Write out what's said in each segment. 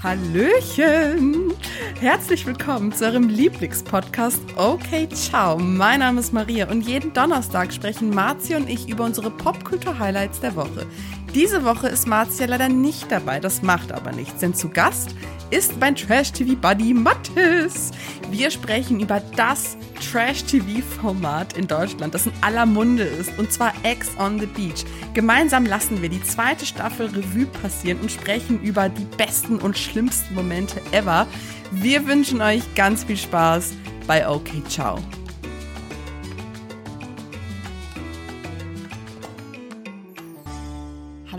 Hallöchen! Herzlich willkommen zu eurem Lieblingspodcast Okay Ciao. Mein Name ist Maria und jeden Donnerstag sprechen Marzi und ich über unsere Popkultur-Highlights der Woche. Diese Woche ist Marzi ja leider nicht dabei, das macht aber nichts, denn zu Gast ist mein Trash-TV-Buddy Mathis. Wir sprechen über das Trash-TV-Format in Deutschland, das in aller Munde ist, und zwar Ex on the Beach. Gemeinsam lassen wir die zweite Staffel Revue passieren und sprechen über die besten und schlimmsten Momente ever. Wir wünschen euch ganz viel Spaß bei OK Ciao.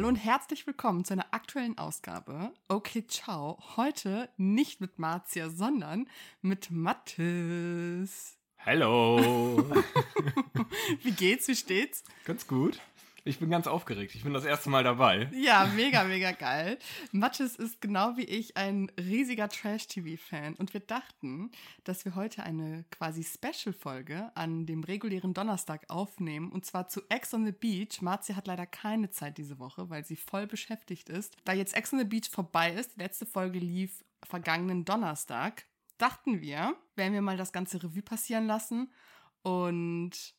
Hallo und herzlich willkommen zu einer aktuellen Ausgabe. Okay, ciao. Heute nicht mit Marzia, sondern mit Mathis. Hallo. Wie geht's? Wie steht's? Ganz gut. Ich bin ganz aufgeregt. Ich bin das erste Mal dabei. Ja, mega, mega geil. Mathis ist genau wie ich ein riesiger Trash-TV-Fan und wir dachten, dass wir heute eine quasi Special-Folge an dem regulären Donnerstag aufnehmen und zwar zu Ex on the Beach. Marzi hat leider keine Zeit diese Woche, weil sie voll beschäftigt ist. Da jetzt Ex on the Beach vorbei ist, die letzte Folge lief vergangenen Donnerstag, dachten wir, werden wir mal das ganze Revue passieren lassen und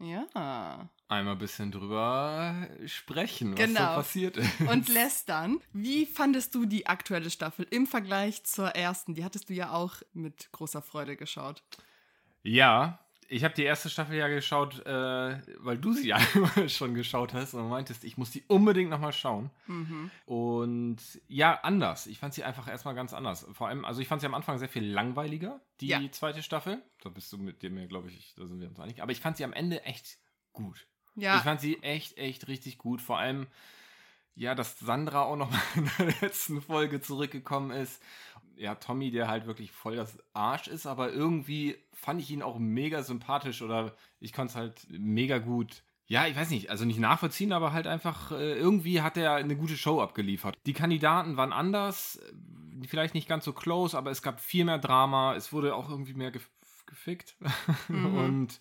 ja. Einmal ein bisschen drüber sprechen, was Genau. so passiert ist. Und lästern. Wie fandest du die aktuelle Staffel im Vergleich zur ersten? Die hattest du ja auch mit großer Freude geschaut. ja, ich habe die erste Staffel ja geschaut, äh, weil du sie ja schon geschaut hast und meintest, ich muss die unbedingt nochmal schauen. Mhm. Und ja, anders. Ich fand sie einfach erstmal ganz anders. Vor allem, also ich fand sie am Anfang sehr viel langweiliger, die Ja. zweite Staffel. Da bist du mit dir mir, glaube ich, da sind wir uns einig. Aber ich fand sie am Ende echt gut. Ja, Ich fand sie echt, echt richtig gut. Vor allem, ja, dass Sandra auch noch mal in der letzten Folge zurückgekommen ist. Ja, Tommy, der halt wirklich voll das Arsch ist, aber irgendwie fand ich ihn auch mega sympathisch oder ich konnte es halt mega gut. Ja, ich weiß nicht, also nicht nachvollziehen, aber halt einfach, äh, irgendwie hat er eine gute Show abgeliefert. Die Kandidaten waren anders, äh, vielleicht nicht ganz so close, aber es gab viel mehr Drama, es wurde auch irgendwie mehr gef gefickt. Mhm. Und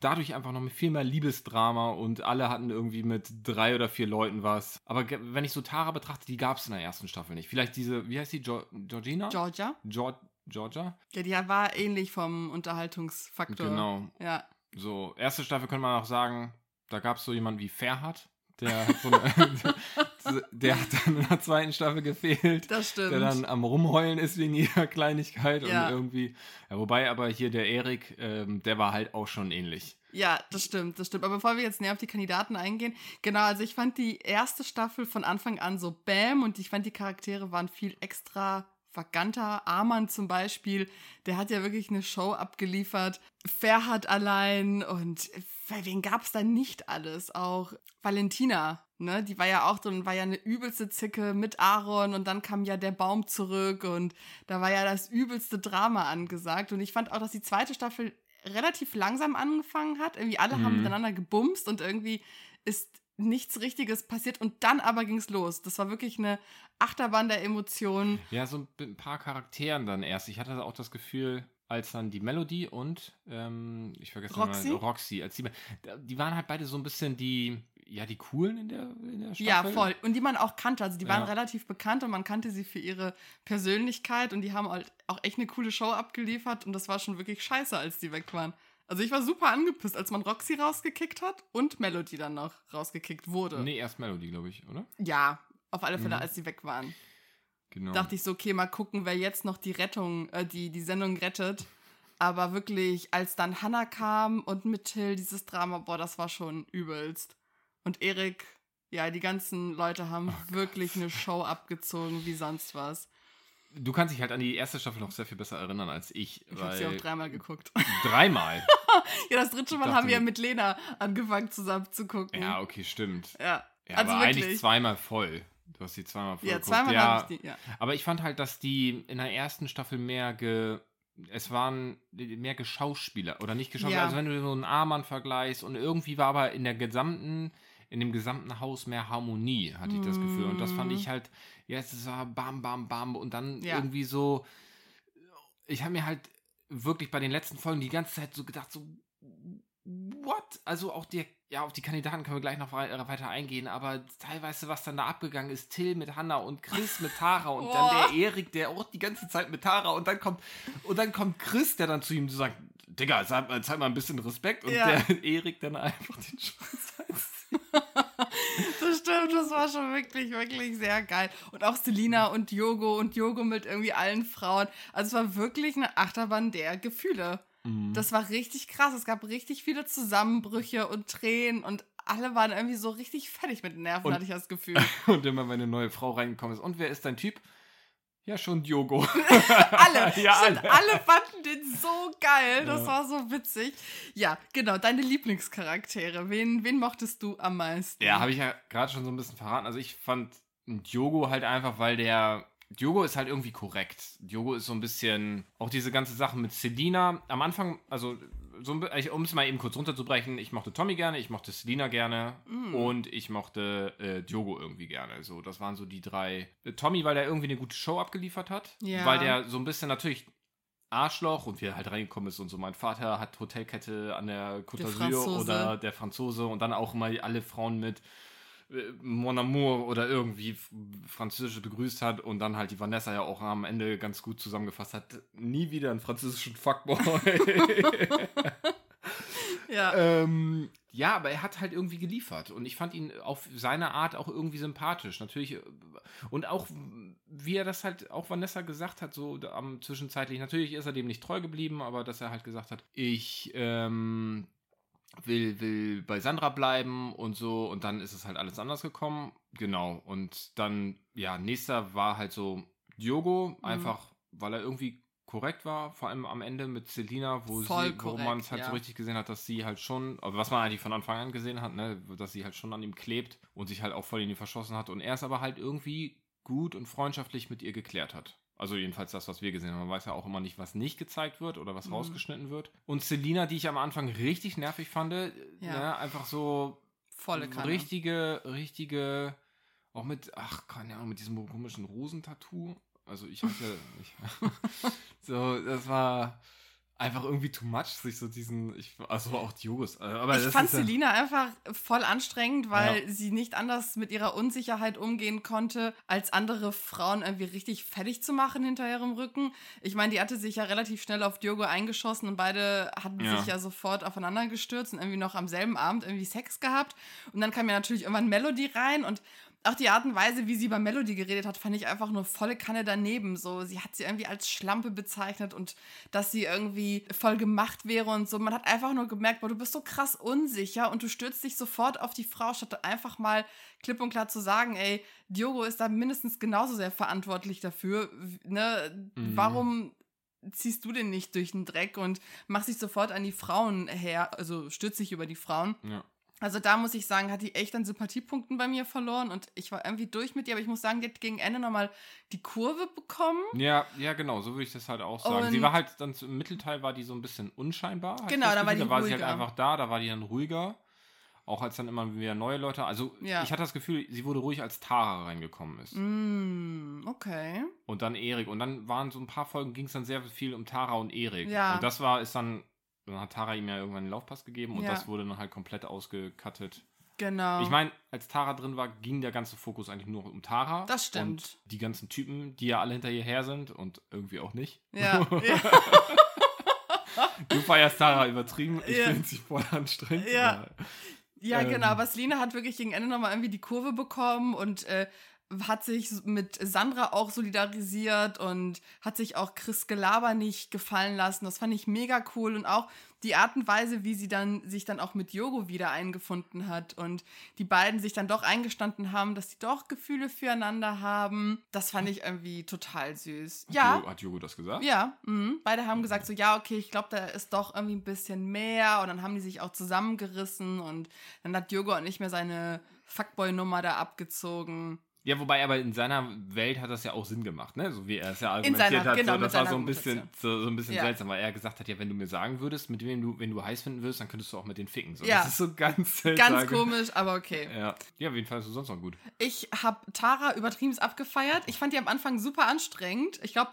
dadurch einfach noch mit viel mehr Liebesdrama und alle hatten irgendwie mit drei oder vier Leuten was. Aber wenn ich so Tara betrachte, die gab es in der ersten Staffel nicht. Vielleicht diese, wie heißt die, jo Georgina? Georgia. Geor Georgia? Ja, die war ähnlich vom Unterhaltungsfaktor. Genau. Ja. So, erste Staffel könnte man auch sagen, da gab es so jemanden wie Ferhat. Der, hat so eine, der hat dann in der zweiten Staffel gefehlt. Das stimmt. Der dann am Rumheulen ist wegen jeder Kleinigkeit Ja. und irgendwie. Ja, wobei aber hier der Erik, ähm, der war halt auch schon ähnlich. Ja, das stimmt, das stimmt. Aber bevor wir jetzt näher auf die Kandidaten eingehen, genau, also ich fand die erste Staffel von Anfang an so bam und ich fand die Charaktere waren viel extravaganter. Arman zum Beispiel, der hat ja wirklich eine Show abgeliefert. Ferhat allein und äh, wen gab es da nicht alles? Auch Valentina, ne? Die war ja auch drin, war ja eine übelste Zicke mit Aaron und dann kam ja der Baum zurück und da war ja das übelste Drama angesagt. Und ich fand auch, dass die zweite Staffel relativ langsam angefangen hat. Irgendwie alle haben Mhm. miteinander gebumst und irgendwie ist nichts Richtiges passiert und dann aber ging's los. Das war wirklich eine Achterbahn der Emotionen. Ja, so ein ein paar Charakteren dann erst. Ich hatte auch das Gefühl, als dann die Melody und ähm, ich vergesse Roxy? Mal, Roxy, als die, die waren halt beide so ein bisschen die, ja, die coolen in der, in der Staffel. Ja, voll. Und die man auch kannte. Also die waren Ja. relativ bekannt und man kannte sie für ihre Persönlichkeit und die haben halt auch echt eine coole Show abgeliefert und das war schon wirklich scheiße, als die weg waren. Also ich war super angepisst, als man Roxy rausgekickt hat und Melody dann noch rausgekickt wurde. Nee, erst Melody, glaube ich, oder? Ja, auf alle Fälle, Mhm. als sie weg waren. Genau. dachte ich so, okay, mal gucken, wer jetzt noch die Rettung, äh, die, die Sendung rettet. Aber wirklich, als dann Hannah kam und mit Till dieses Drama, boah, das war schon übelst. Und Erik, ja, die ganzen Leute haben Oh wirklich eine Show abgezogen wie sonst was. Du kannst dich halt an die erste Staffel noch sehr viel besser erinnern als ich. Ich habe sie auch dreimal geguckt. Dreimal? ja, das dritte Mal haben wir ja mit Lena angefangen zusammen zu gucken. ja, okay, stimmt. ja. Ja, also aber wirklich. eigentlich zweimal voll. Du hast die zweimal voll ja, geguckt. zweimal ja, habe ich die, ja. Aber ich fand halt, dass die in der ersten Staffel mehr ge. Es waren mehr Geschauspieler oder nicht Geschauspieler. Ja. Also wenn du so einen Armann vergleichst und irgendwie war aber in der gesamten, in dem gesamten Haus mehr Harmonie, hatte ich das Gefühl. Und das fand ich halt, ja, es war bam, bam, bam und dann Ja. irgendwie so. Ich habe mir halt wirklich bei den letzten Folgen die ganze Zeit so gedacht, so, what? Also auch der ja, auf die Kandidaten können wir gleich noch weiter eingehen, aber teilweise, was dann da abgegangen ist, Till mit Hanna und Chris mit Tara und dann der Erik, der auch die ganze Zeit mit Tara und dann kommt, und dann kommt Chris, der dann zu ihm sagt, Digga, zeig, zeig mal ein bisschen Respekt und ja. der Erik dann einfach den Schwanz Das stimmt, das war schon wirklich, wirklich sehr geil. Und auch Selina und Yogo und Yogo mit irgendwie allen Frauen. Also es war wirklich eine Achterbahn der Gefühle. Mhm. Das war richtig krass. Es gab richtig viele Zusammenbrüche und Tränen und alle waren irgendwie so richtig fertig mit den Nerven, und, hatte ich das Gefühl. Und immer, wenn eine neue Frau reingekommen ist. Und wer ist dein Typ? Ja, schon Diogo. alle. ja, alle. alle fanden den so geil. Das ja. war so witzig. Ja, genau. Deine Lieblingscharaktere. Wen, wen mochtest du am meisten? Ja, habe ich ja gerade schon so ein bisschen verraten. Also ich fand Diogo halt einfach, weil der Diogo ist halt irgendwie korrekt. Diogo ist so ein bisschen, auch diese ganze Sache mit Selina. Am Anfang, also so, um es mal eben kurz runterzubrechen, ich mochte Tommy gerne, ich mochte Selina gerne mm. und ich mochte äh, Diogo irgendwie gerne. So, das waren so die drei. Tommy, weil der irgendwie eine gute Show abgeliefert hat, ja. weil der so ein bisschen natürlich Arschloch und wie er halt reingekommen ist und so. Mein Vater hat Hotelkette an der Côte d'Azur oder der Franzose und dann auch immer alle Frauen mit Mon Amour oder irgendwie Französisch begrüßt hat und dann halt die Vanessa ja auch am Ende ganz gut zusammengefasst hat. Nie wieder einen französischen Fuckboy. ja. Ähm, ja, aber er hat halt irgendwie geliefert und ich fand ihn auf seine Art auch irgendwie sympathisch. Natürlich äh, und auch wie er das halt auch Vanessa gesagt hat, so am zwischenzeitlich. Natürlich ist er dem nicht treu geblieben, aber dass er halt gesagt hat, ich ähm, will, will bei Sandra bleiben und so. Und dann ist es halt alles anders gekommen. Genau. Und dann, ja, nächster war halt so Diogo, mhm. einfach, weil er irgendwie korrekt war, vor allem am Ende mit Selina, wo Voll sie, wo man es halt ja. so richtig gesehen hat, dass sie halt schon, was man eigentlich von Anfang an gesehen hat, ne, dass sie halt schon an ihm klebt und sich halt auch voll in ihn verschossen hat und er es aber halt irgendwie gut und freundschaftlich mit ihr geklärt hat. Also jedenfalls das, was wir gesehen haben. Man weiß ja auch immer nicht, was nicht gezeigt wird oder was mhm. rausgeschnitten wird. Und Selina, die ich am Anfang richtig nervig fand, ja. ne, einfach so volle Kanne. richtige, richtige, auch mit, ach, keine Ahnung, mit diesem komischen Rosentattoo. Also ich hatte, ich, so, das war, einfach irgendwie too much, sich so diesen, ich, also auch die Jugos. Äh, aber ich fand Selina ja einfach voll anstrengend, weil ja. sie nicht anders mit ihrer Unsicherheit umgehen konnte, als andere Frauen irgendwie richtig fertig zu machen hinter ihrem Rücken. Ich meine, die hatte sich ja relativ schnell auf Diogo eingeschossen und beide hatten ja. sich ja sofort aufeinander gestürzt und irgendwie noch am selben Abend irgendwie Sex gehabt. Und dann kam ja natürlich irgendwann Melody rein und auch die Art und Weise, wie sie über Melody geredet hat, fand ich einfach nur volle Kanne daneben. So, sie hat sie irgendwie als Schlampe bezeichnet und dass sie irgendwie voll gemacht wäre und so. Man hat einfach nur gemerkt, boah, du bist so krass unsicher und du stürzt dich sofort auf die Frau, statt einfach mal klipp und klar zu sagen, ey, Diogo ist da mindestens genauso sehr verantwortlich dafür. Ne? Mhm. Warum ziehst du den nicht durch den Dreck und machst dich sofort an die Frauen her, also stürzt dich über die Frauen? Ja. Also da muss ich sagen, hat die echt an Sympathiepunkten bei mir verloren und ich war irgendwie durch mit ihr, aber ich muss sagen, die hat gegen Ende nochmal die Kurve bekommen. Ja, ja, genau, so würde ich das halt auch sagen. Und sie war halt dann im Mittelteil war die so ein bisschen unscheinbar. Genau, da war die Da war ruhiger. sie halt einfach da, da war die dann ruhiger. Auch als dann immer wieder neue Leute, also ja. ich hatte das Gefühl, sie wurde ruhig, als Tara reingekommen ist. Mm, okay. Und dann Erik. Und dann waren so ein paar Folgen, ging es dann sehr viel um Tara und Erik. Ja. Und das war, ist dann dann hat Tara ihm ja irgendwann einen Laufpass gegeben und ja. das wurde dann halt komplett ausgekattet. Genau. Ich meine, als Tara drin war, ging der ganze Fokus eigentlich nur um Tara. Das stimmt. Und die ganzen Typen, die ja alle hinter ihr her sind und irgendwie auch nicht. Ja. ja. du feierst Tara übertrieben. Ich ja. finde sie voll anstrengend. Ja. Ja, ähm. genau. Aber Selina hat wirklich gegen Ende nochmal irgendwie die Kurve bekommen und äh, hat sich mit Sandra auch solidarisiert und hat sich auch Chris Gelaber nicht gefallen lassen. Das fand ich mega cool und auch die Art und Weise, wie sie dann sich dann auch mit Yogo wieder eingefunden hat und die beiden sich dann doch eingestanden haben, dass sie doch Gefühle füreinander haben. Das fand ich irgendwie total süß. Hat ja. Yogo, hat Yogo das gesagt? Ja. Mh. Beide haben gesagt so, ja, okay, ich glaube, da ist doch irgendwie ein bisschen mehr und dann haben die sich auch zusammengerissen und dann hat Yogo auch nicht mehr seine Fuckboy-Nummer da abgezogen. Ja, wobei aber in seiner Welt hat das ja auch Sinn gemacht, ne? So wie er es ja argumentiert seiner, hat. Genau, so, das war so ein bisschen, so, so ein bisschen ja. seltsam, weil er gesagt hat, ja, wenn du mir sagen würdest, mit wem du, wenn du heiß finden würdest, dann könntest du auch mit den ficken. So, ja. Das ist so ganz seltsam. Ganz komisch, aber okay. Ja, ja auf jeden Fall ist du sonst noch gut. Ich habe Tara übertrieben abgefeiert. Ich fand die am Anfang super anstrengend. Ich glaube,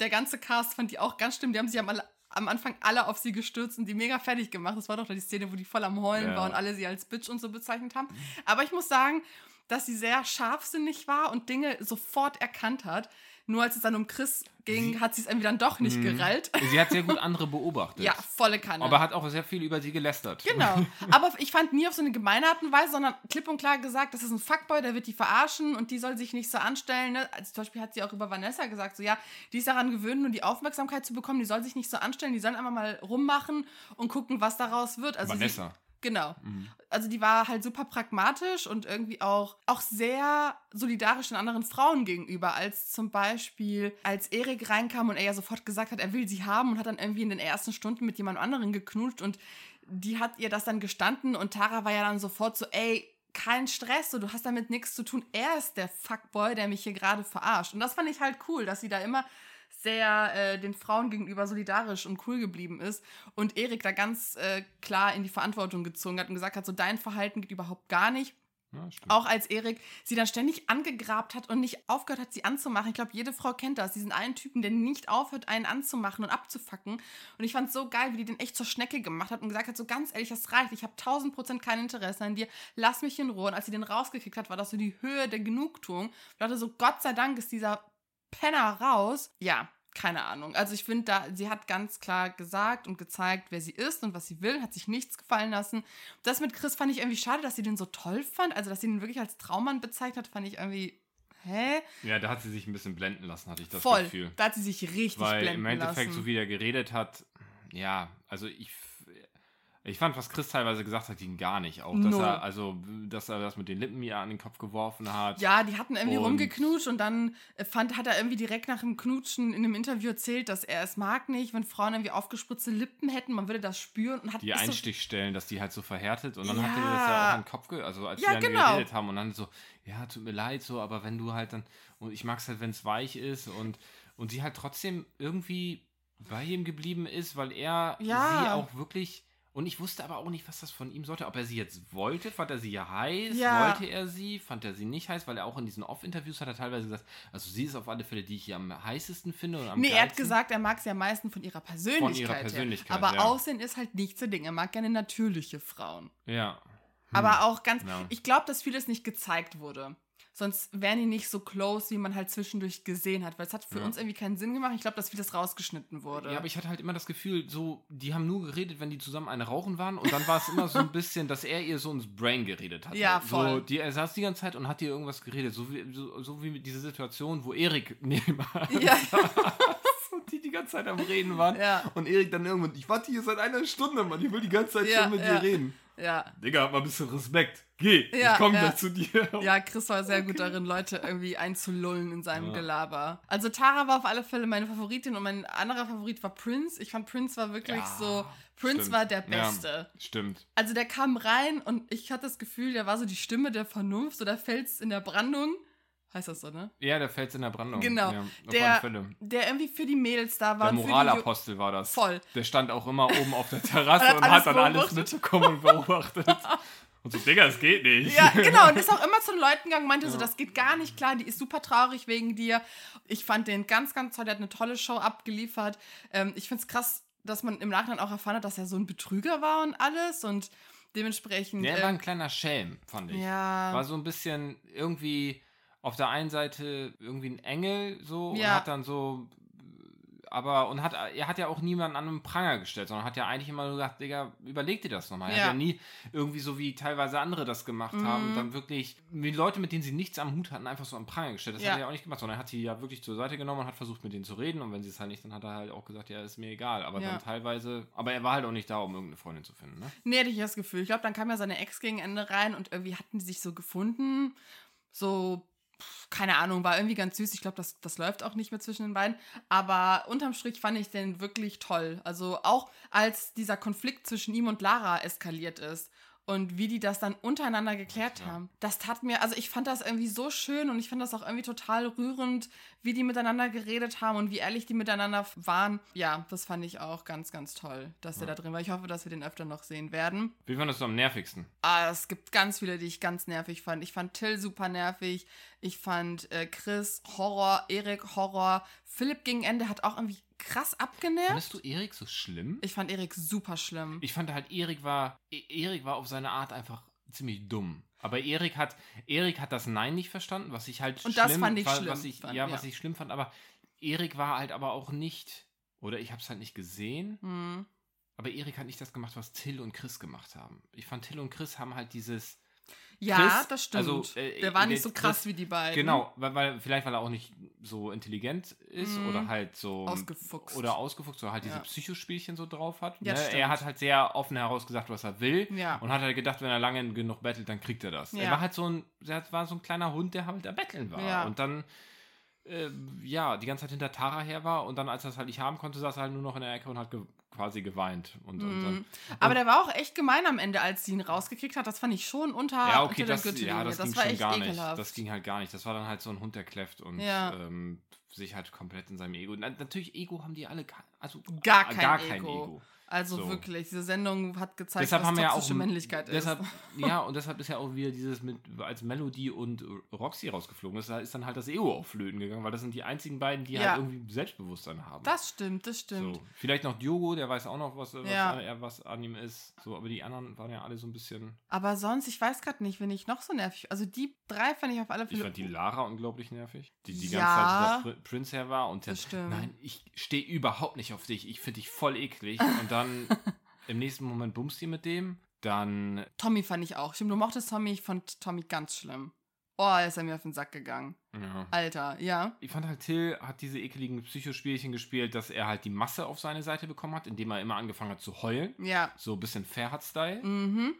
der ganze Cast fand die auch ganz schlimm. Die haben sich am am Anfang alle auf sie gestürzt und die mega fertig gemacht. Das war doch die Szene, wo die voll am Heulen Ja. war und alle sie als Bitch und so bezeichnet haben. Aber ich muss sagen, dass sie sehr scharfsinnig war und Dinge sofort erkannt hat. Nur als es dann um Chris ging, Sie- hat sie es irgendwie dann doch nicht Mhm. gerallt. Sie hat sehr gut andere beobachtet. Ja, volle Kanne. Aber hat auch sehr viel über sie gelästert. Genau. Aber ich fand nie auf so eine gemeine Art und Weise, sondern klipp und klar gesagt, das ist ein Fuckboy, der wird die verarschen und die soll sich nicht so anstellen. Ne? Also zum Beispiel hat sie auch über Vanessa gesagt, so ja, die ist daran gewöhnt, nur die Aufmerksamkeit zu bekommen, die soll sich nicht so anstellen, die sollen einfach mal rummachen und gucken, was daraus wird. Also Vanessa. Genau. Mhm. Also die war halt super pragmatisch und irgendwie auch, auch sehr solidarisch den anderen Frauen gegenüber, als zum Beispiel, als Erik reinkam und er ja sofort gesagt hat, er will sie haben und hat dann irgendwie in den ersten Stunden mit jemand anderen geknutscht und die hat ihr das dann gestanden und Tara war ja dann sofort so, ey, kein Stress, so, du hast damit nichts zu tun. Er ist der Fuckboy, der mich hier gerade verarscht. Und das fand ich halt cool, dass sie da immer sehr äh, den Frauen gegenüber solidarisch und cool geblieben ist und Erik da ganz äh, klar in die Verantwortung gezogen hat und gesagt hat, so dein Verhalten geht überhaupt gar nicht. Ja. Auch als Erik sie dann ständig angegrabt hat und nicht aufgehört hat, sie anzumachen. Ich glaube, jede Frau kennt das. Diesen einen Typen, der nicht aufhört, einen anzumachen und abzufacken. Und ich fand es so geil, wie die den echt zur Schnecke gemacht hat und gesagt hat, so ganz ehrlich, das reicht. Ich habe tausend Prozent kein Interesse an dir. Lass mich in Ruhe. Und als sie den rausgekickt hat, war das so die Höhe der Genugtuung. Ich dachte so, Gott sei Dank ist dieser Penner raus. Ja, keine Ahnung. Also ich finde da, sie hat ganz klar gesagt und gezeigt, wer sie ist und was sie will, hat sich nichts gefallen lassen. Das mit Chris fand ich irgendwie schade, dass sie den so toll fand. Also, dass sie ihn wirklich als Traummann bezeichnet hat, fand ich irgendwie, hä? Ja, da hat sie sich ein bisschen blenden lassen, hatte ich das Voll. Gefühl. Da hat sie sich richtig Weil blenden im Endeffekt, lassen. so wie er geredet hat, ja, also ich, ich fand, was Chris teilweise gesagt hat, ging gar nicht. Auch, dass Null. er, also, dass er das mit den Lippen mir an den Kopf geworfen hat. Ja, die hatten irgendwie Und- rumgeknutscht und dann äh, fand, hat er irgendwie direkt nach dem Knutschen in einem Interview erzählt, dass er es mag nicht, wenn Frauen irgendwie aufgespritzte Lippen hätten, man würde das spüren und hat Die ist so- Einstichstellen, dass die halt so verhärtet und dann Ja. hat er das ja auch an den Kopf, ge also als Ja, wir dann genau. geredet haben und dann so, ja, tut mir leid so, aber wenn du halt dann, und ich mag es halt, wenn es weich ist und, und sie halt trotzdem irgendwie bei ihm geblieben ist, weil er Ja. sie auch wirklich, und ich wusste aber auch nicht, was das von ihm sollte, ob er sie jetzt wollte, fand er sie ja heiß, Ja. wollte er sie, fand er sie nicht heiß, weil er auch in diesen Off-Interviews hat er teilweise gesagt, also sie ist auf alle Fälle die ich hier am heißesten finde und am Nee, er hat geilsten. gesagt, er mag sie am meisten von ihrer Persönlichkeit. her. Persönlichkeit, Aber ja. Aussehen ist halt nicht so Ding. Er mag gerne natürliche Frauen. Ja. Aber auch ganz, Ja. ich glaube, dass vieles nicht gezeigt wurde. Sonst wären die nicht so close, wie man halt zwischendurch gesehen hat. Weil es hat für Ja. uns irgendwie keinen Sinn gemacht. Ich glaube, dass vieles rausgeschnitten wurde. Ja, aber ich hatte halt immer das Gefühl, so, die haben nur geredet, wenn die zusammen eine rauchen waren und dann war es immer so ein bisschen, dass er ihr so ins Brain geredet hat. Ja, So, voll. die, er saß die ganze Zeit und hat ihr irgendwas geredet, so wie, so, so wie mit dieser Situation, wo Erik nebenan Ja. und die die ganze Zeit am Reden waren Ja. und Erik dann irgendwann, ich warte hier seit einer Stunde, Mann, ich will die ganze Zeit Ja, schon mit ja. dir reden. Ja. Digga, hab mal ein bisschen Respekt. Geh, Ja, ich komm ja. gleich zu dir. Ja, Chris war sehr gut darin, Leute irgendwie einzulullen in seinem Ja. Gelaber. Also Tara war auf alle Fälle meine Favoritin und mein anderer Favorit war Prince. Ich fand Prince war wirklich so. Prince stimmt. war der. Beste. Stimmt. Also der kam rein und ich hatte das Gefühl, der war so die Stimme der Vernunft oder Fels in der Brandung. Heißt das so, ne? Ja, der fällt in der Brandung. Genau. Ja, Der-. Der irgendwie für die Mädels da war. Der Moralapostel war das. Voll. Der stand auch immer oben auf der Terrasse Und hat dann alles mitbekommen und beobachtet. Und so, Digga, es geht nicht. Ja, genau. Und ist auch immer zu den Leuten gegangen und meinte so, Ja. das geht gar nicht klar, die ist super traurig wegen dir. Ich fand den ganz, ganz toll, der hat eine tolle Show abgeliefert. Ähm, ich finde es krass, dass man im Nachhinein auch erfahren hat, dass er so ein Betrüger war und alles und dementsprechend. Der war ähm, ein kleiner Schelm, fand ich. ja. War so ein bisschen irgendwie auf der einen Seite irgendwie ein Engel so und Ja. hat dann so aber und hat er hat ja auch niemanden an einen Pranger gestellt, sondern hat ja eigentlich immer nur gesagt, Digga, überleg dir das nochmal. Er Ja. hat ja nie irgendwie so wie teilweise andere das gemacht haben, Mhm. dann wirklich die Leute, mit denen sie nichts am Hut hatten, einfach so am Pranger gestellt. Das Ja. hat er ja auch nicht gemacht, sondern er hat sie ja wirklich zur Seite genommen und hat versucht mit denen zu reden und wenn sie es halt nicht, dann hat er halt auch gesagt, ja, ist mir egal, aber Ja. dann teilweise, aber er war halt auch nicht da, um irgendeine Freundin zu finden, ne? Nee, hatte ich das Gefühl. Ich glaube, dann kam ja seine Ex gegen Ende rein und irgendwie hatten die sich so gefunden. So, keine Ahnung, war irgendwie ganz süß. Ich glaube, das, das läuft auch nicht mehr zwischen den beiden. Aber unterm Strich fand ich den wirklich toll. Also auch als dieser Konflikt zwischen ihm und Lara eskaliert ist. Und wie die das dann untereinander geklärt Ja. haben. Das tat mir, also ich fand das irgendwie so schön und ich fand das auch irgendwie total rührend, wie die miteinander geredet haben und wie ehrlich die miteinander waren. Ja, das fand ich auch ganz, ganz toll, dass der Ja. da drin war. Ich hoffe, dass wir den öfter noch sehen werden. Wie fandest du am nervigsten? Ah, es gibt ganz viele, die ich ganz nervig fand. Ich fand Till super nervig. Ich fand äh, Chris Horror, Erik Horror. Philipp gegen Ende hat auch irgendwie krass abgenervt. Fandest du Erik so schlimm? Ich fand Erik super schlimm. Ich fand halt, Erik war, E- Erik war auf seine Art einfach ziemlich dumm. Aber Erik hat, Erik hat das Nein nicht verstanden, was ich halt Und schlimm das fand ich war, schlimm, Was ich, fand, ja, was ja. ich schlimm fand, aber Erik war halt aber auch nicht, oder ich habe es halt nicht gesehen, Hm. aber Erik hat nicht das gemacht, was Till und Chris gemacht haben. Ich fand, Till und Chris haben halt dieses, Ja, Chris, das stimmt. also, äh, der war nicht so krass Chris- wie die beiden. genau, weil, weil, vielleicht weil er auch nicht so intelligent ist Mhm. oder halt so Ausgefuchst. oder ausgefuchst oder halt diese Ja. Psychospielchen so drauf hat. Ja, ne? Er hat halt sehr offen herausgesagt, was er will. Ja. Und hat halt gedacht, wenn er lange genug bettelt, dann kriegt er das. Er war halt so ein, er war so ein kleiner Hund, der halt da betteln war. Und dann, äh, ja, die ganze Zeit hinter Tara her war und dann, als er es halt nicht haben konnte, saß er halt nur noch in der Ecke und hat ge quasi geweint. Und, und dann, Mhm. Aber der war auch echt gemein am Ende, als sie ihn rausgekriegt hat. Das fand ich schon unter, ja, okay, unter der das, Gürtellinie. ja, das, ging war schon echt gar ekelhaft. nicht. Das ging halt gar nicht. Das war dann halt so ein Hund, der kläfft und Ja. ähm, sich halt komplett in seinem Ego. Na, natürlich, Ego haben die alle, gar- also Gar kein, gar Ego. kein Ego. Also So. wirklich, diese Sendung hat gezeigt, deshalb was haben ja auch toxische Männlichkeit deshalb, ist. Ja, und deshalb ist ja auch wieder dieses mit als Melody und Roxy rausgeflogen ist, da ist dann halt das Ego auf Flöten gegangen, weil das sind die einzigen beiden, die Ja. halt irgendwie Selbstbewusstsein haben. Das stimmt, das stimmt. so. Vielleicht noch Diogo, der weiß auch noch, was, was, Ja. er, was an ihm ist. So, aber die anderen waren ja alle so ein bisschen. Aber sonst, ich weiß gerade nicht, wenn ich noch so nervig. Also die drei fand ich auf alle Ich Fälle. fand die Lara unglaublich nervig, die die Ja. ganze Zeit Pr Prince her war und stimmt. nein, ich stehe überhaupt nicht auf dich, ich finde dich voll eklig und dann im nächsten Moment bummst die mit dem, dann Tommy fand ich auch. Stimmt, du mochtest Tommy, ich fand Tommy ganz schlimm. Oh, ist er mir auf den Sack gegangen. ja. Alter, ja. Ich fand halt, Till hat diese ekeligen Psychospielchen gespielt, dass er halt die Masse auf seine Seite bekommen hat, indem er immer angefangen hat zu heulen. Ja. So ein bisschen Ferhat-Style. Mhm.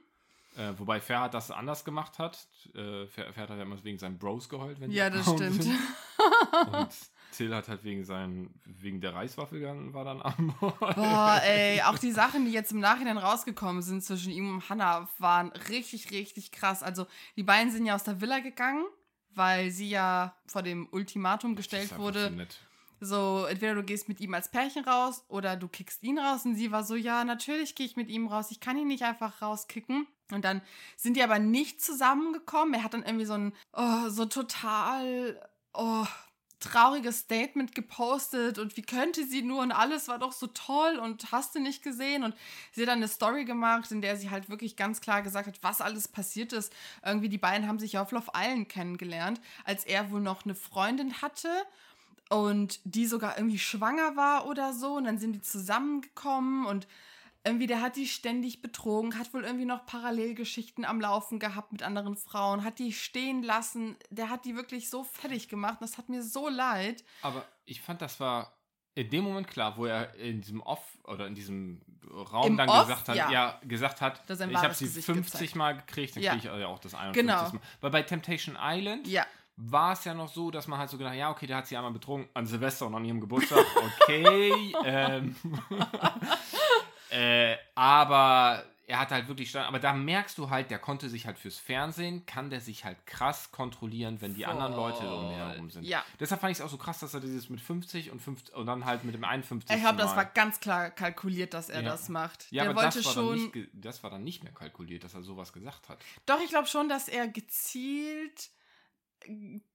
Äh, wobei Ferhat das anders gemacht hat. Äh, Fer Ferhat hat ja immer wegen seinen Bros geheult, wenn die Ja, das stimmt. sind. Und Till hat halt wegen seinen, wegen der Reiswaffel war dann am Boah, ey, auch die Sachen, die jetzt im Nachhinein rausgekommen sind zwischen ihm und Hannah, waren richtig, richtig krass. Also, die beiden sind ja aus der Villa gegangen, weil sie ja vor dem Ultimatum gestellt wurde. So nett. So, entweder du gehst mit ihm als Pärchen raus oder du kickst ihn raus. Und sie war so, ja, natürlich gehe ich mit ihm raus. Ich kann ihn nicht einfach rauskicken. Und dann sind die aber nicht zusammengekommen. Er hat dann irgendwie so ein, oh, so total, oh, trauriges Statement gepostet und wie könnte sie nur und alles war doch so toll und hast du nicht gesehen und sie hat dann eine Story gemacht, in der sie halt wirklich ganz klar gesagt hat, was alles passiert ist. Irgendwie die beiden haben sich auf Love Island kennengelernt, als er wohl noch eine Freundin hatte und die sogar irgendwie schwanger war oder so und dann sind die zusammengekommen und irgendwie der hat die ständig betrogen, hat wohl irgendwie noch Parallelgeschichten am Laufen gehabt mit anderen Frauen, hat die stehen lassen, der hat die wirklich so fertig gemacht, das hat mir so leid. Aber ich fand, das war in dem Moment klar, wo er in diesem Off oder in diesem Raum Im dann Off, gesagt hat, ja. ja, gesagt hat, ich habe sie Gesicht 50 gezeigt. Mal gekriegt, dann Ja. kriege ich auch das 51 Genau. Mal. Weil bei Temptation Island Ja, war es ja noch so, dass man halt so gedacht, ja, okay, der hat sie einmal betrogen an Silvester und an ihrem Geburtstag, okay. ähm, äh, aber er hat halt wirklich stand, aber da merkst du halt, der konnte sich halt fürs Fernsehen, kann der sich halt krass kontrollieren, wenn die anderen Leute um ihn herum sind. Ja. Deshalb fand ich es auch so krass, dass er dieses mit 50 und 50 und dann halt mit dem 51. ich glaube, das war ganz klar kalkuliert, dass er Ja. das macht. ja, der aber wollte das war, schon. dann nicht, das war dann nicht mehr kalkuliert, dass er sowas gesagt hat. Doch, ich glaube schon, dass er gezielt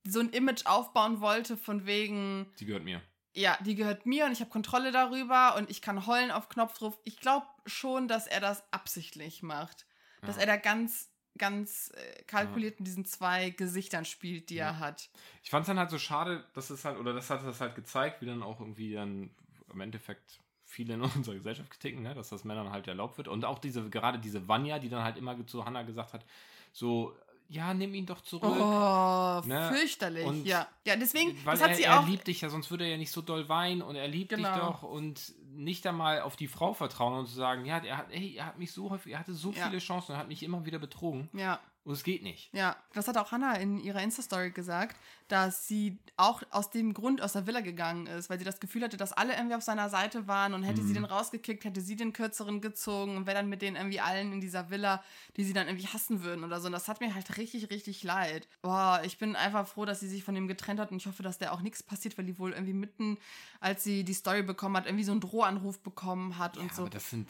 so ein Image aufbauen wollte, von wegen, Sie gehört mir. Ja, die gehört mir und ich habe Kontrolle darüber und ich kann heulen auf Knopfdruck. Ich glaube schon, dass er das absichtlich macht. Dass Ja. er da ganz, ganz äh, kalkuliert mit diesen zwei Gesichtern spielt, die Ja. er hat. Ich fand es dann halt so schade, dass es halt, oder das hat das halt gezeigt, wie dann auch irgendwie dann im Endeffekt viele in unserer Gesellschaft ticken, ne? dass das Männern halt erlaubt wird. Und auch diese, gerade diese Vanya, die dann halt immer zu Hannah gesagt hat, so, ja, nimm ihn doch zurück. Oh, Ne? fürchterlich. Und- ja. ja, deswegen, Weil das hat er, sie er auch. liebt dich ja, sonst würde er ja nicht so doll weinen und er liebt dich Genau. doch und nicht einmal auf die Frau vertrauen und zu sagen, ja, er hat, ey, er hat mich so häufig, er hatte so Ja. viele Chancen und hat mich immer wieder betrogen Ja. Und es geht nicht. Ja, das hat auch Hannah in ihrer Insta-Story gesagt, dass sie auch aus dem Grund aus der Villa gegangen ist, weil sie das Gefühl hatte, dass alle irgendwie auf seiner Seite waren und hätte sie Mhm. den rausgekickt, hätte sie den kürzeren gezogen und wäre dann mit denen irgendwie allen in dieser Villa, die sie dann irgendwie hassen würden oder so. Und das hat mir halt richtig, richtig leid. Boah, ich bin einfach froh, dass sie sich von dem getrennt hat und ich hoffe, dass der auch nichts passiert, weil die wohl irgendwie mitten, als sie die Story bekommen hat, irgendwie so einen Drohanruf bekommen hat und ja, so. aber das sind,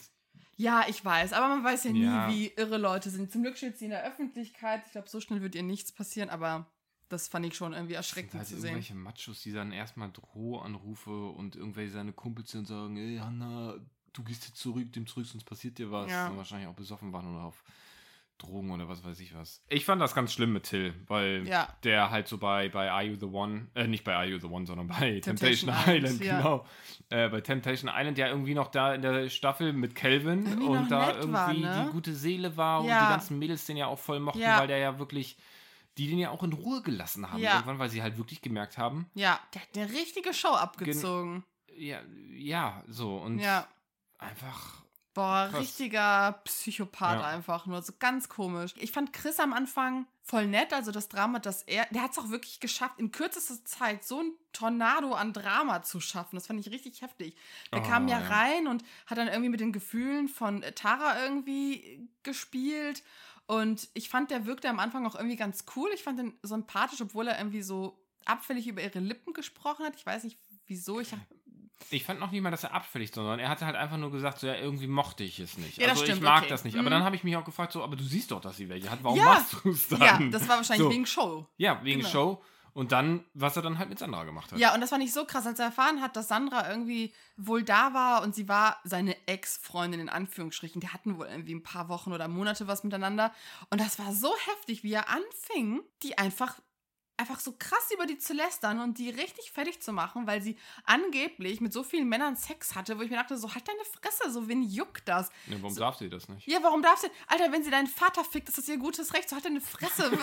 Ja, ich weiß, aber man weiß ja nie, Ja. wie irre Leute sind. Zum Glück steht sie in der Öffentlichkeit. Ich glaube, so schnell wird ihr nichts passieren, aber Das fand ich schon irgendwie erschreckend halt zu sehen. irgendwelche Machos, die dann erstmal Drohanrufe und irgendwelche seine Kumpels sind und sagen, ey Hanna, du gehst jetzt zurück, dem zurück, sonst passiert dir was. Ja. Und wahrscheinlich auch besoffen waren oder auf Drogen oder was weiß ich was. Ich fand das ganz schlimm mit Till, weil Ja. der halt so bei, bei Are You the One, äh, nicht bei Are You the One, sondern bei Temptation Temptation, Island, Island, ja. genau. Äh, bei Temptation Island ja irgendwie noch da in der Staffel mit Calvin Irgendwie und da irgendwie war, ne? die gute Seele war und Ja. die ganzen Mädels den ja auch voll mochten, weil der ja wirklich, die den ja auch in Ruhe gelassen haben irgendwann, weil sie halt wirklich gemerkt haben, Ja, der hat eine richtige Show abgezogen. ja, ja, so und einfach Boah, Krass. richtiger Psychopath Ja. einfach nur, so ganz komisch. Ich fand Chris am Anfang voll nett, also das Drama, dass er, der hat es auch wirklich geschafft, in kürzester Zeit so ein Tornado an Drama zu schaffen. Das fand ich richtig heftig. Der Oh, kam ja, ja. rein und hat dann irgendwie mit den Gefühlen von äh, Tara irgendwie gespielt. Und ich fand, der wirkte am Anfang auch irgendwie ganz cool. Ich fand ihn sympathisch, obwohl er irgendwie so abfällig über ihre Lippen gesprochen hat. Ich weiß nicht, wieso. Ich Ich fand noch nicht mal, dass er abfällig, sondern er hatte halt einfach nur gesagt, so, ja, irgendwie mochte ich es nicht. Ja, also stimmt, ich mag okay. das nicht. Mhm. Aber dann habe ich mich auch gefragt, so, aber du siehst doch, dass sie welche hat. Warum Ja. machst du es dann? ja, das war wahrscheinlich So. wegen Show. Ja, wegen Genau. Show. Und dann, was er dann halt mit Sandra gemacht hat. Ja, und das fand ich so krass, als er erfahren hat, dass Sandra irgendwie wohl da war und sie war seine Ex-Freundin in Anführungsstrichen. Die hatten wohl irgendwie ein paar Wochen oder Monate was miteinander. Und das war so heftig, wie er anfing, die einfach, einfach so krass über die zu lästern und die richtig fertig zu machen, weil sie angeblich mit so vielen Männern Sex hatte, wo ich mir dachte, so halt deine Fresse, so wen juckt das? Ne, warum darf sie das nicht? Ja, warum darf sie? Alter, wenn sie deinen Vater fickt, ist das ihr gutes Recht, so halt deine Fresse.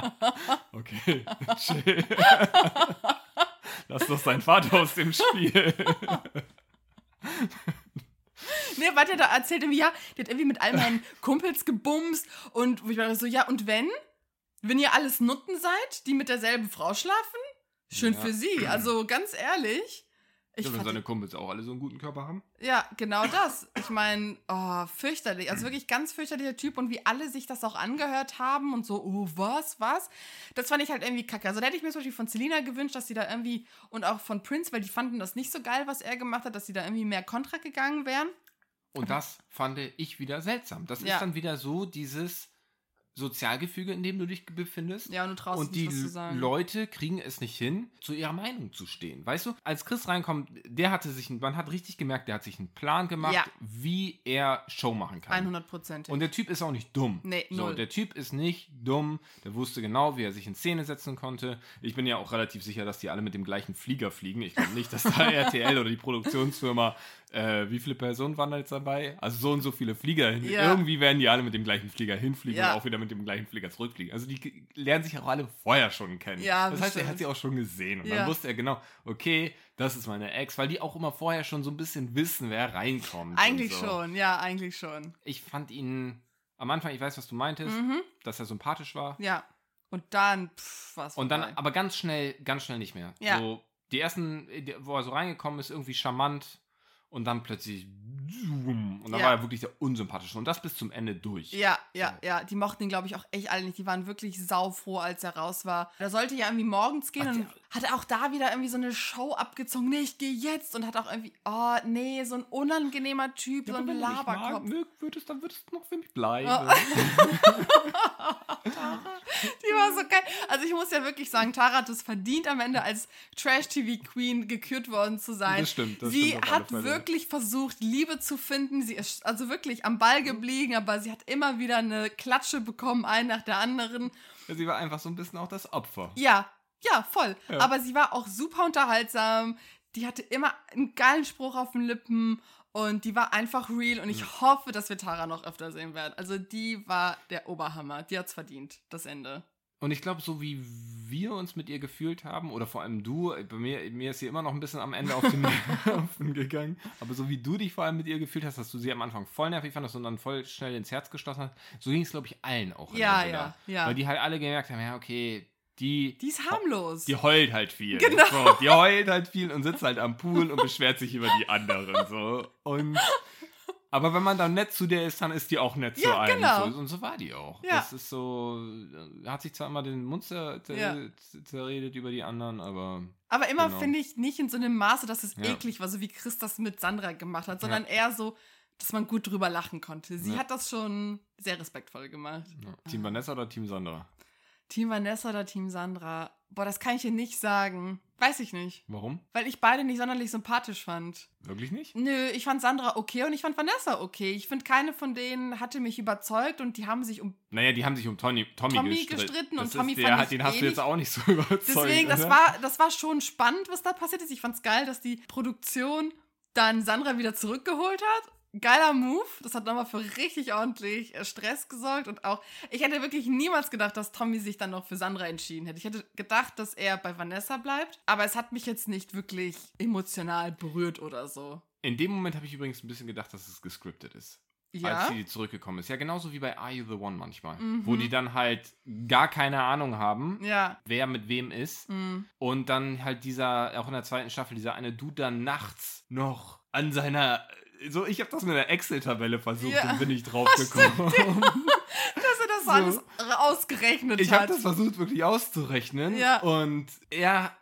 Okay, chill. Lass doch sein Vater aus dem Spiel. Nee, der da erzählt irgendwie, ja, die hat irgendwie mit all meinen Kumpels gebumst und wo ich war so, ja, und wenn? Wenn ihr alles Nutten seid, die mit derselben Frau schlafen? Schön Ja. für sie. Also ganz ehrlich. Ich ja, wenn seine Kumpels auch alle so einen guten Körper haben. ja, genau das. Ich meine, oh, fürchterlich. Also wirklich ganz fürchterlicher Typ und wie alle sich das auch angehört haben und so, oh, was, was? Das fand ich halt irgendwie kacke. Also da hätte ich mir zum Beispiel von Selina gewünscht, dass sie da irgendwie und auch von Prince, weil die fanden das nicht so geil, was er gemacht hat, dass sie da irgendwie mehr Kontra gegangen wären. Und das fand ich wieder seltsam. Das Ja. ist dann wieder so dieses Sozialgefüge, in dem du dich befindest. Ja, und du traust Und die was zu sagen. Leute kriegen es nicht hin, zu ihrer Meinung zu stehen. Weißt du, als Chris reinkommt, der hatte sich, man hat richtig gemerkt, der hat sich einen Plan gemacht, Ja. wie er Show machen kann. 100 Prozent. Und der Typ ist auch nicht dumm. Nee, so, null. der Typ ist nicht dumm. Der wusste genau, wie er sich in Szene setzen konnte. Ich bin ja auch relativ sicher, dass die alle mit dem gleichen Flieger fliegen. Ich glaube nicht, dass da RTL oder die Produktionsfirma, äh, wie viele Personen waren da jetzt dabei? Also so und so viele Flieger hin. Ja. Irgendwie werden die alle mit dem gleichen Flieger hinfliegen Ja. und auch wieder mit dem gleichen Flieger zurückfliegen. Also die lernen sich auch alle vorher schon kennen. Ja, das heißt, er hat sie auch schon gesehen. Und Ja. dann wusste er genau, okay, das ist meine Ex, weil die auch immer vorher schon so ein bisschen wissen, wer reinkommt. Eigentlich so schon, ja, eigentlich schon. ich fand ihn am Anfang, ich weiß, was du meintest, Mhm. dass er sympathisch war. Ja. Und dann, pff, was. Und dann, aber ganz schnell, ganz schnell nicht mehr. Ja. So, die ersten, wo er so reingekommen ist, irgendwie charmant und dann plötzlich zoom, und dann Ja. war er wirklich der unsympathische und das bis zum Ende durch. Ja, ja, So. ja. Die mochten ihn, glaube ich, auch echt alle nicht. Die waren wirklich saufroh, als er raus war. Da sollte ja irgendwie morgens gehen Ach, und hat auch da wieder irgendwie so eine Show abgezogen. Nee, ich gehe jetzt. Und hat auch irgendwie, oh, nee, so ein unangenehmer Typ, so ein Laberkopf. wird es, dann wird es noch für mich bleiben. Oh. Die war so geil. Also ich muss ja wirklich sagen, Tara hat es verdient, am Ende als Trash-TV-Queen gekürt worden zu sein. Das stimmt, das sie stimmt hat wirklich versucht, Liebe zu finden. Sie ist also wirklich am Ball geblieben, aber sie hat immer wieder eine Klatsche bekommen, ein nach der anderen. Ja, Sie war einfach so ein bisschen auch das Opfer. Ja, ja, voll. Ja. Aber sie war auch super unterhaltsam. Die hatte immer einen geilen Spruch auf den Lippen und die war einfach real und ich hoffe, dass wir Tara noch öfter sehen werden. Also die war der Oberhammer. Die hat's verdient, das Ende. Und ich glaube, so wie wir uns mit ihr gefühlt haben, oder vor allem du, bei mir, mir ist sie immer noch ein bisschen am Ende auf den Nerven gegangen, aber so wie du dich vor allem mit ihr gefühlt hast, dass du sie am Anfang voll nervig fandest und dann voll schnell ins Herz geschlossen hast, so ging es, glaube ich, allen auch. Ja, ja, ja. Weil die halt alle gemerkt haben, ja, okay, die, Die ist harmlos. die heult halt viel. Genau. So, die heult halt viel und sitzt halt am Pool und beschwert sich über die anderen. So. Und aber wenn man dann nett zu der ist, dann ist die auch nett zu Ja, einem. genau. So, und so war die auch. Ja. Das ist so, äh, hat sich zwar immer den Mund zer, Ja. zer- zerredet über die anderen, aber Aber immer Genau. finde ich nicht in so einem Maße, dass es eklig war, so wie Chris das mit Sandra gemacht hat, sondern eher so, dass man gut drüber lachen konnte. Sie hat das schon sehr respektvoll gemacht. Team Vanessa oder Team Sandra? Team Vanessa oder Team Sandra? Boah, das kann ich dir nicht sagen. Weiß ich nicht. Warum? Weil ich beide nicht sonderlich sympathisch fand. Wirklich nicht? Nö, ich fand Sandra okay und ich fand Vanessa okay. Ich finde, keine von denen hatte mich überzeugt und die haben sich um. Naja, die haben sich um Tommy, Tommy, Tommy gestritten. gestritten und Tommy der, fand ich Den hast eh du jetzt nicht- auch nicht so überzeugt. Deswegen, das oder? war, das war schon spannend, was da passiert ist. Ich fand's geil, dass die Produktion dann Sandra wieder zurückgeholt hat. Geiler Move. Das hat nochmal für richtig ordentlich äh, Stress gesorgt. Und auch, ich hätte wirklich niemals gedacht, dass Tommy sich dann noch für Sandra entschieden hätte. Ich hätte gedacht, dass er bei Vanessa bleibt. Aber es hat mich jetzt nicht wirklich emotional berührt oder so. In dem Moment habe ich übrigens ein bisschen gedacht, dass es gescriptet ist. Ja. Als sie zurückgekommen ist. Ja, genauso wie bei Are You the One manchmal. Mhm. Wo die dann halt gar keine Ahnung haben, Ja. wer mit wem ist. Mhm. Und dann halt dieser, auch in der zweiten Staffel, dieser eine Dude dann nachts noch an seiner. So, ich habe das mit einer Excel-Tabelle versucht Ja. und bin nicht drauf gekommen. Dass er das So. alles ausgerechnet Ich hat. habe das versucht wirklich auszurechnen. Ja. Und er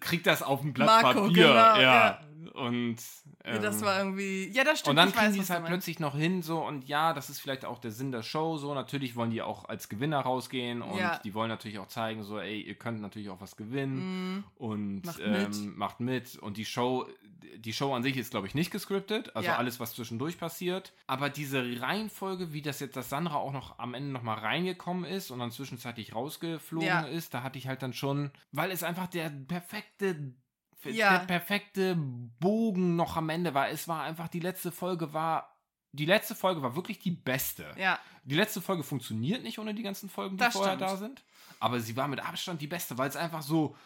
kriegt das auf ein Blatt Marco, Papier. genau, ja. ja. Und. ja, das ähm, war irgendwie. Ja, das stimmt. und dann kriegen die es halt plötzlich noch hin, so und ja, das ist vielleicht auch der Sinn der Show, so natürlich wollen die auch als Gewinner rausgehen und Ja. die wollen natürlich auch zeigen, so ey, ihr könnt natürlich auch was gewinnen Mhm. und Macht ähm, mit. macht mit und die Show, die Show an sich ist glaube ich nicht gescriptet, also Ja. alles was zwischendurch passiert, aber diese Reihenfolge, wie das jetzt, dass Sandra auch noch am Ende noch mal reingekommen ist und dann zwischenzeitlich rausgeflogen ist, da hatte ich halt dann schon, weil es einfach der perfekte Ja. der perfekte Bogen noch am Ende war. Es war einfach, die letzte Folge war, die letzte Folge war wirklich die beste. Ja. Die letzte Folge funktioniert nicht ohne die ganzen Folgen, die Das vorher stimmt. da sind. Aber sie war mit Abstand die beste, weil es einfach so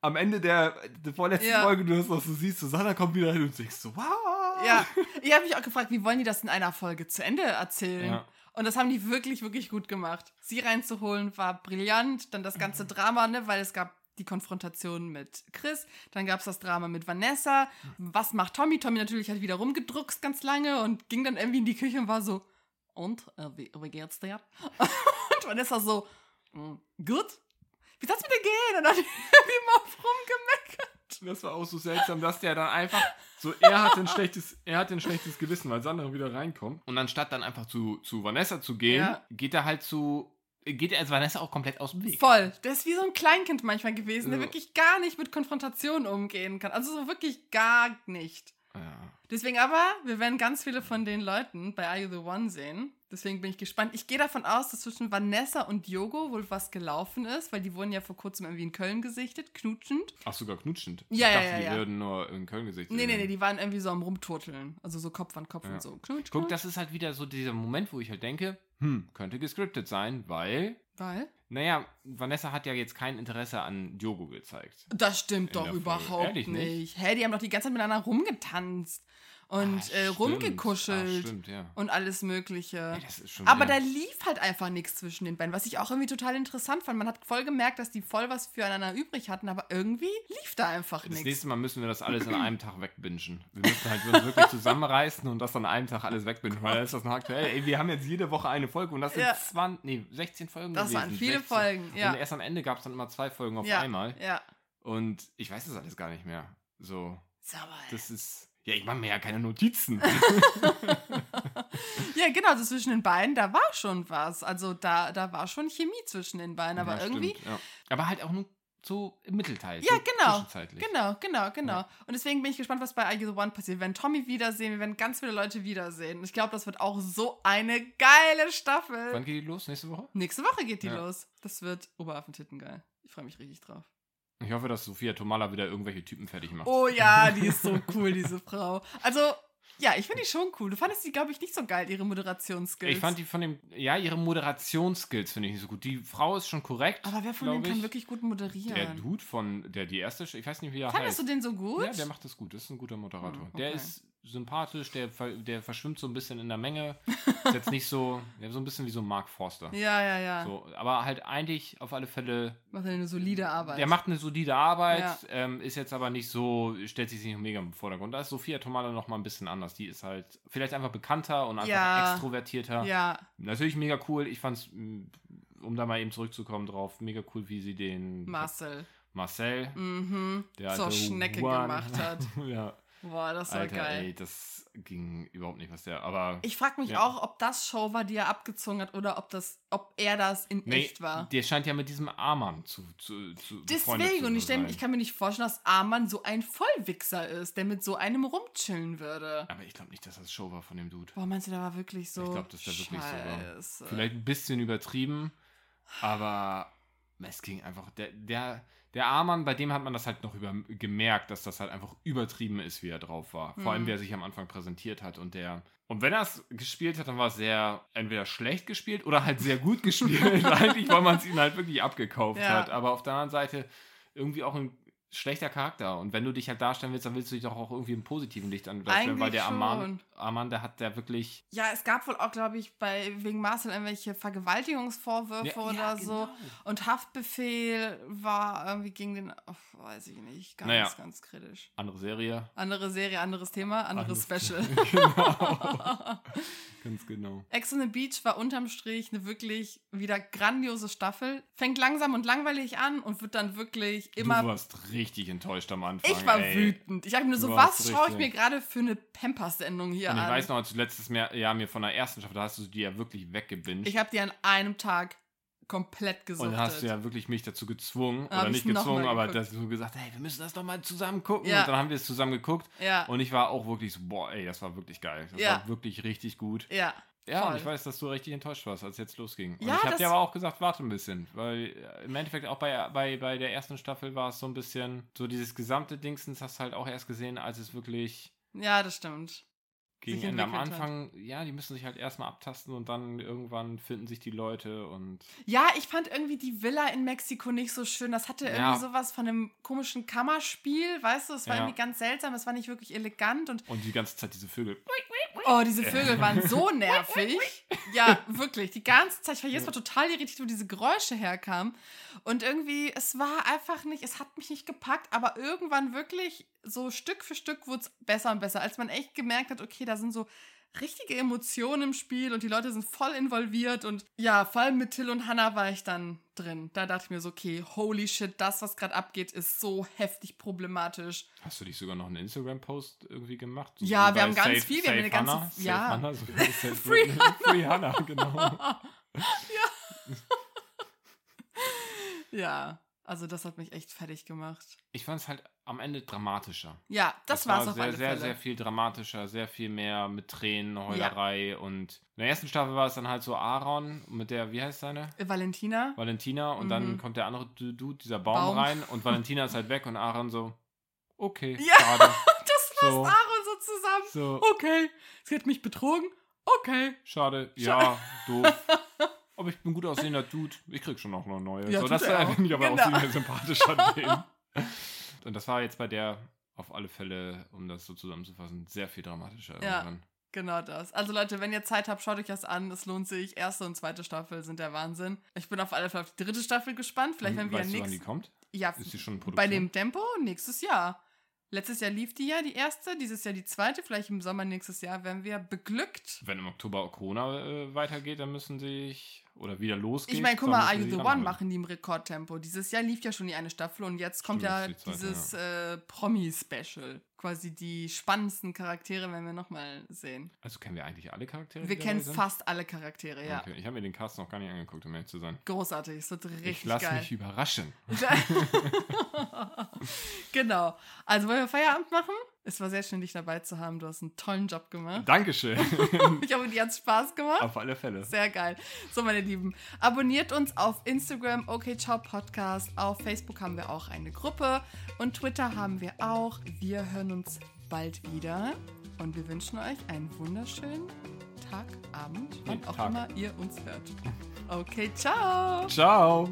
am Ende der, der vorletzten Ja. Folge, du hast auch so siehst, Susanna kommt wieder hin und denkst so, wow. Ja, ich habe mich auch gefragt, wie wollen die das in einer Folge zu Ende erzählen? Ja. Und das haben die wirklich, wirklich gut gemacht. Sie reinzuholen war brillant. Dann das ganze Drama, ne, weil es gab die Konfrontation mit Chris. Dann gab es das Drama mit Vanessa. Was macht Tommy? Tommy natürlich hat wieder rumgedruckst ganz lange und ging dann irgendwie in die Küche und war so, und, äh, wie, wie geht's dir? und Vanessa so, "Mm, gut. Wie soll's mit dir gehen? Und dann irgendwie mal rumgemeckert. Das war auch so seltsam, dass der dann einfach so, er hatte ein schlechtes, er hatte ein schlechtes Gewissen, weil Sandra wieder reinkommt. Und anstatt dann einfach zu, zu Vanessa zu gehen, Ja. geht er halt zu, geht er als Vanessa auch komplett aus dem Weg. Voll. Der ist wie so ein Kleinkind manchmal gewesen, der Ja. wirklich gar nicht mit Konfrontation umgehen kann. Also so wirklich gar nicht. Ja. Deswegen aber, wir werden ganz viele von den Leuten bei Are You the One sehen. Deswegen bin ich gespannt. Ich gehe davon aus, dass zwischen Vanessa und Yogo wohl was gelaufen ist, weil die wurden ja vor kurzem irgendwie in Köln gesichtet, knutschend. Ach, sogar knutschend. Ja, ich ja, dachte, ja, die würden nur in Köln gesichtet Nee, nee, nee, die waren irgendwie so am Rumturteln. Also so Kopf an Kopf und so. Knutsch, Guck, knutsch. das ist halt wieder so dieser Moment, wo ich halt denke, hm, könnte gescriptet sein, weil, Weil? Naja, Vanessa hat ja jetzt kein Interesse an Diogo gezeigt. Das stimmt doch überhaupt Ehrlich nicht. nicht? Hä, die haben doch die ganze Zeit miteinander rumgetanzt und Ah, äh, stimmt. rumgekuschelt Ah, stimmt, ja. und alles Mögliche. Das schon Aber da lief halt einfach nichts zwischen den beiden, was ich auch irgendwie total interessant fand. Man hat voll gemerkt, dass die voll was füreinander übrig hatten, aber irgendwie lief da einfach Das nichts. nächste Mal müssen wir das alles an einem Tag wegbingen. Wir müssen halt uns wirklich zusammenreißen und das an einem Tag alles wegbingen, weil da ist das noch aktuell. Ey, wir haben jetzt jede Woche eine Folge und das sind Ja. 20, nee, 16 Folgen Das gewesen. waren viele 16. Folgen, ja. Und erst am Ende gab es dann immer zwei Folgen auf ja, einmal. Ja. Und ich weiß das alles gar nicht mehr. So, mal. das ist. Ja, ich mache mir ja keine Notizen. Ja, genau, also zwischen den beiden, da war schon was. Also da, da war schon Chemie zwischen den beiden, aber Ja, irgendwie. stimmt, ja. Aber halt auch nur so im Mittelteil. Ja, so genau. Zwischenzeitlich. Genau, genau, genau. Ja. Und deswegen bin ich gespannt, was bei Are You the One passiert. Wir werden Tommy wiedersehen, wir werden ganz viele Leute wiedersehen. Ich glaube, das wird auch so eine geile Staffel. Wann geht die los? Nächste Woche? Nächste Woche geht die Ja. los. Das wird Oberwaffentitten geil. Ich freue mich richtig drauf. Ich hoffe, dass Sophia Tomala wieder irgendwelche Typen fertig macht. Oh ja, die ist so cool, diese Frau. Also, ja, ich finde die schon cool. Du fandest die, glaube ich, nicht so geil, ihre Moderationsskills. Ich fand die von dem, ja, ihre Moderationsskills finde ich nicht so gut. Die Frau ist schon korrekt. Aber wer von denen kann ich. wirklich gut moderieren? Der Dude von, der die erste, ich weiß nicht, wie er Fandest heißt. du den so gut? Ja, der macht das gut. Das ist ein guter Moderator. Hm, Der okay. ist sympathisch, der, der verschwimmt so ein bisschen in der Menge. Ist jetzt nicht so, so ein bisschen wie so Mark Forster. ja, ja, ja. So, aber halt eigentlich auf alle Fälle, Macht eine solide Arbeit. der macht eine solide Arbeit, Ja. ähm, ist jetzt aber nicht so, stellt sich nicht mega im Vordergrund. Da ist Sophia Tomala noch mal ein bisschen anders. Die ist halt vielleicht einfach bekannter und einfach Ja. extrovertierter. Ja, Natürlich mega cool. Ich fand's, mh, um da mal eben zurückzukommen drauf, mega cool, wie sie den Marcel. Marcel, Mhm. der Zur Schnecke Juan. gemacht hat. ja. Boah, das war Alter, geil. ey, das ging überhaupt nicht, was der, aber... Ich frage mich Ja. auch, ob das Show war, die er abgezogen hat, oder ob das, ob er das in Nee, echt war. der scheint ja mit diesem Arman zu, zu, zu Deswegen, zu und ich, sein. ich kann mir nicht vorstellen, dass Arman so ein Vollwichser ist, der mit so einem rumchillen würde. Aber ich glaube nicht, dass das Show war von dem Dude. Boah, meinst du, der war wirklich so? Ich glaub, dass der wirklich so war. Scheiße. Vielleicht ein bisschen übertrieben, aber es ging einfach. Der, der, der Arman, bei dem hat man das halt noch über, gemerkt, dass das halt einfach übertrieben ist, wie er drauf war. Vor allem, Mhm. wie er sich am Anfang präsentiert hat und der. Und wenn er es gespielt hat, dann war es sehr entweder schlecht gespielt oder halt sehr gut gespielt, eigentlich, weil man es ihm halt wirklich abgekauft Ja. hat. Aber auf der anderen Seite irgendwie auch ein schlechter Charakter. Und wenn du dich halt darstellen willst, dann willst du dich doch auch irgendwie im positiven Licht darstellen, weil der Arman, schon. Arman, der hat der wirklich Ja, es gab wohl auch, glaube ich, bei wegen Marcel irgendwelche Vergewaltigungsvorwürfe Ja, oder ja, so. genau. Und Haftbefehl war irgendwie gegen den, oh, weiß ich nicht, ganz, Naja. ganz kritisch. andere Serie. Andere Serie, anderes Thema, anderes Anderes Special. genau. Ganz genau. Ex on the Beach war unterm Strich eine wirklich wieder grandiose Staffel. Fängt langsam und langweilig an und wird dann wirklich du immer. warst richtig enttäuscht am Anfang. Ich war ey. wütend. Ich dachte mir so, Du was schaue ich richtig- mir gerade für eine Pampers-Sendung hier Und ich an? weiß noch, als du letztes Jahr mir von der ersten Staffel, da hast du die ja wirklich weggebinged. ich habe die an einem Tag komplett und gesuchtet. dann hast du ja wirklich mich dazu gezwungen, oder nicht gezwungen, aber dass du gesagt hey, wir müssen das doch mal zusammen gucken. Ja. Und dann haben wir es zusammen geguckt. ja, Und ich war auch wirklich so, boah, ey, das war wirklich geil. Das Ja. war wirklich richtig gut. ja. Ja, Voll. und ich weiß, dass du richtig enttäuscht warst, als es jetzt losging. Und Ja, ich habe dir aber auch gesagt, warte ein bisschen. Weil äh, im Endeffekt auch bei, bei, bei der ersten Staffel war es so ein bisschen, so dieses gesamte Dingsens hast du halt auch erst gesehen, als es wirklich Ja, das stimmt. Gegen Ende am entwickelt hat. Anfang, ja, die müssen sich halt erstmal abtasten und dann irgendwann finden sich die Leute und Ja, ich fand irgendwie die Villa in Mexiko nicht so schön. Das hatte Ja. irgendwie sowas von einem komischen Kammerspiel, weißt du? Es war Ja. irgendwie ganz seltsam, es war nicht wirklich elegant und und die ganze Zeit diese Vögel. oh, diese Vögel waren so nervig. Ja, wirklich. Die ganze Zeit. Ich war jedes Mal total irritiert, wo diese Geräusche herkamen. Und irgendwie, es war einfach nicht, es hat mich nicht gepackt, aber irgendwann wirklich so Stück für Stück wurde es besser und besser, als man echt gemerkt hat, okay, da sind so richtige Emotionen im Spiel und die Leute sind voll involviert und ja, vor allem mit Till und Hannah war ich dann drin. Da dachte ich mir so, okay, holy shit, das, was gerade abgeht, ist so heftig problematisch. Hast du dich sogar noch einen Instagram-Post irgendwie gemacht? So Ja, wir haben ganz Save- viel, wir haben eine ganze- Hannah? Ja. Hannah, so wie Save Free Free Hannah, genau. Ja, also das hat mich echt fertig gemacht. Ich fand es halt am Ende dramatischer. Ja, das Es war es war auf sehr, alle sehr, Fälle. sehr viel dramatischer, sehr viel mehr mit Tränen, Heulerei und in der ersten Staffel war es dann halt so Aaron mit der, wie heißt seine? Valentina? Valentina und dann Mhm. kommt der andere Du- Dude, dieser Baum, Baum. rein und Valentina ist halt weg und Aaron so, okay, Ja. schade. Das fasst So. Aaron so zusammen. So, Okay, sie hat mich betrogen. Okay. schade, ja, doof. Aber ich bin gut aussehender Dude. Ich krieg schon noch eine neue. Ja, so, das äh, finde ich aber Genau. auch sehr sympathisch an dem. Und das war jetzt bei der auf alle Fälle, um das so zusammenzufassen, sehr viel dramatischer Ja. irgendwann. Genau das. Also Leute, wenn ihr Zeit habt, schaut euch das an. Es lohnt sich. Erste und zweite Staffel sind der Wahnsinn. Ich bin auf alle Fälle auf die dritte Staffel gespannt. Vielleicht wenn wir ja du, wann die nichts. kommt? Ja, Ist die schon in bei dem Tempo nächstes Jahr. Letztes Jahr lief die ja, die erste, dieses Jahr die zweite. Vielleicht im Sommer nächstes Jahr werden wir beglückt. Wenn im Oktober Corona äh, weitergeht, dann müssen sich oder wieder losgeht. Ich meine, guck mal, Are You the One anholen. machen die im Rekordtempo. Dieses Jahr lief ja schon die eine Staffel und jetzt kommt Stimmt, ja die zweite, dieses äh, Promi-Special. Quasi die spannendsten Charaktere werden wir nochmal sehen. Also kennen wir eigentlich alle Charaktere? Wir kennen fast alle Charaktere, ja. Okay. Ich habe mir den Cast noch gar nicht angeguckt, um ehrlich zu sein. Großartig, es wird richtig ich lasse geil. mich überraschen. genau. Also wollen wir Feierabend machen? Es war sehr schön, dich dabei zu haben. Du hast einen tollen Job gemacht. Dankeschön. Ich hoffe, dir hat Spaß gemacht. Auf alle Fälle. Sehr geil. So, meine Lieben, abonniert uns auf Instagram, okay, ciao Podcast. Auf Facebook haben wir auch eine Gruppe und Twitter haben wir auch. Wir hören uns bald wieder und wir wünschen euch einen wunderschönen Tag, Abend, wann auch Tag. immer ihr uns hört. Okay, ciao. Ciao.